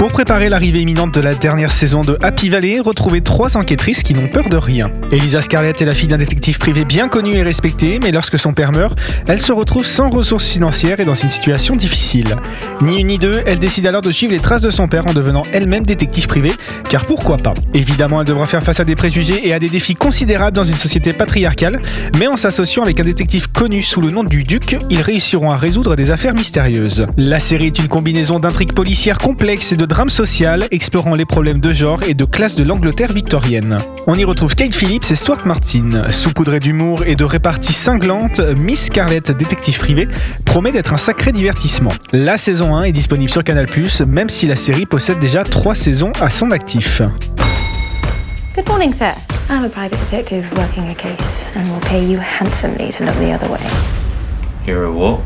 Pour préparer l'arrivée imminente de la dernière saison de Happy Valley, retrouvez trois enquêtrices qui n'ont peur de rien. Elisa Scarlett est la fille d'un détective privé bien connu et respecté, mais lorsque son père meurt, elle se retrouve sans ressources financières et dans une situation difficile. Ni une ni deux, elle décide alors de suivre les traces de son père en devenant elle-même détective privé, car pourquoi pas? Évidemment, elle devra faire face à des préjugés et à des défis considérables dans une société patriarcale, mais en s'associant avec un détective connu sous le nom du Duc, ils réussiront à résoudre des affaires mystérieuses. La série est une combinaison d'intrigues policières complexes et de drame social explorant les problèmes de genre et de classe de l'Angleterre victorienne. On y retrouve Kate Phillips et Stuart Martin. Saupoudrée d'humour et de répartie cinglante, Miss Scarlett, détective privé, promet d'être un sacré divertissement. La saison 1 est disponible sur Canal+, même si la série possède déjà 3 saisons à son actif. Good morning, sir. I'm a private detective working a case, and will pay you handsomely to look the other way. You're a what?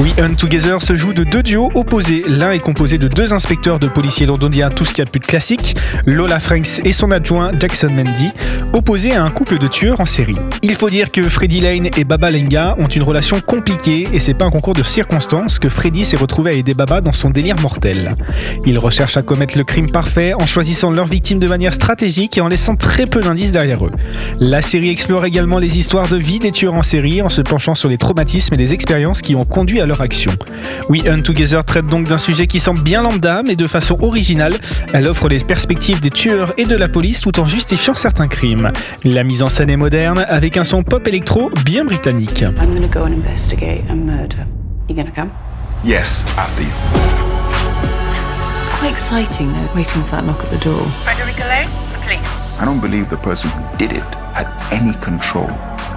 We Hunt Together se joue de deux duos opposés. L'un est composé de deux inspecteurs de policiers londoniens, tout ce qu'il y a de plus classique, Lola Franks et son adjoint Jackson Mendy, opposés à un couple de tueurs en série. Il faut dire que Freddy Lane et Baba Lenga ont une relation compliquée et c'est pas un concours de circonstances que Freddy s'est retrouvé à aider Baba dans son délire mortel. Ils recherchent à commettre le crime parfait en choisissant leurs victimes de manière stratégique et en laissant très peu d'indices derrière eux. La série explore également les histoires de vie des tueurs en série en se penchant sur les traumatismes et les expériences qui ont conduit à leur action. We Hunt Together traite donc d'un sujet qui semble bien lambda, mais de façon originale. Elle offre les perspectives des tueurs et de la police tout en justifiant certains crimes. La mise en scène est moderne, avec un son pop électro bien britannique. I'm gonna go and investigate a murder. You gonna come? Yes, after you. It's quite exciting though, waiting for that knock at the door. Frederica Lane, the police. I don't believe the person who did it had any control.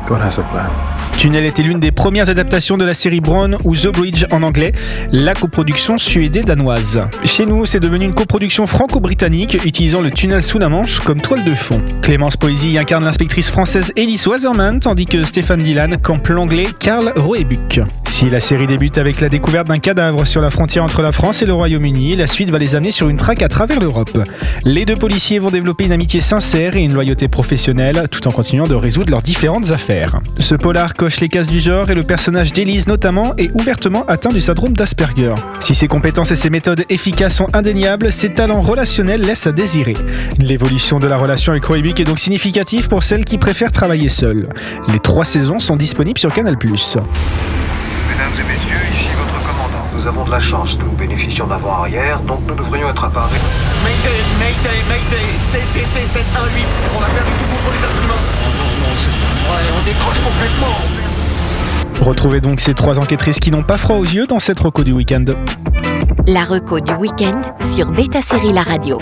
God has a plan. Tunnel était l'une des premières adaptations de la série Brown ou The Bridge en anglais, la coproduction suédée-danoise. Chez nous, c'est devenu une coproduction franco-britannique utilisant le tunnel sous la Manche comme toile de fond. Clémence Poésy incarne l'inspectrice française Elise Waserman, tandis que Stéphane Dylan campe l'anglais Karl Roebuck. Si la série débute avec la découverte d'un cadavre sur la frontière entre la France et le Royaume-Uni, la suite va les amener sur une traque à travers l'Europe. Les deux policiers vont développer une amitié sincère et une loyauté professionnelle, tout en continuant de résoudre leurs différentes affaires. Ce polar coche les cases du genre et le personnage d'Élise notamment est ouvertement atteint du syndrome d'Asperger. Si ses compétences et ses méthodes efficaces sont indéniables, ses talents relationnels laissent à désirer. L'évolution de la relation avec Roebuck est donc significative pour celles qui préfèrent travailler seules. Les trois saisons sont disponibles sur Canal+. Mesdames et messieurs, ici votre commandant. Nous avons de la chance, nous bénéficions d'un vent arrière, donc nous devrions être Mayday, CTT 718, on a perdu tout pour les instruments. Oh non, non, c'est... Ouais, on décroche complètement. Retrouvez donc ces trois enquêtrices qui n'ont pas froid aux yeux dans cette reco du week-end. La reco du week-end sur Beta Série La Radio.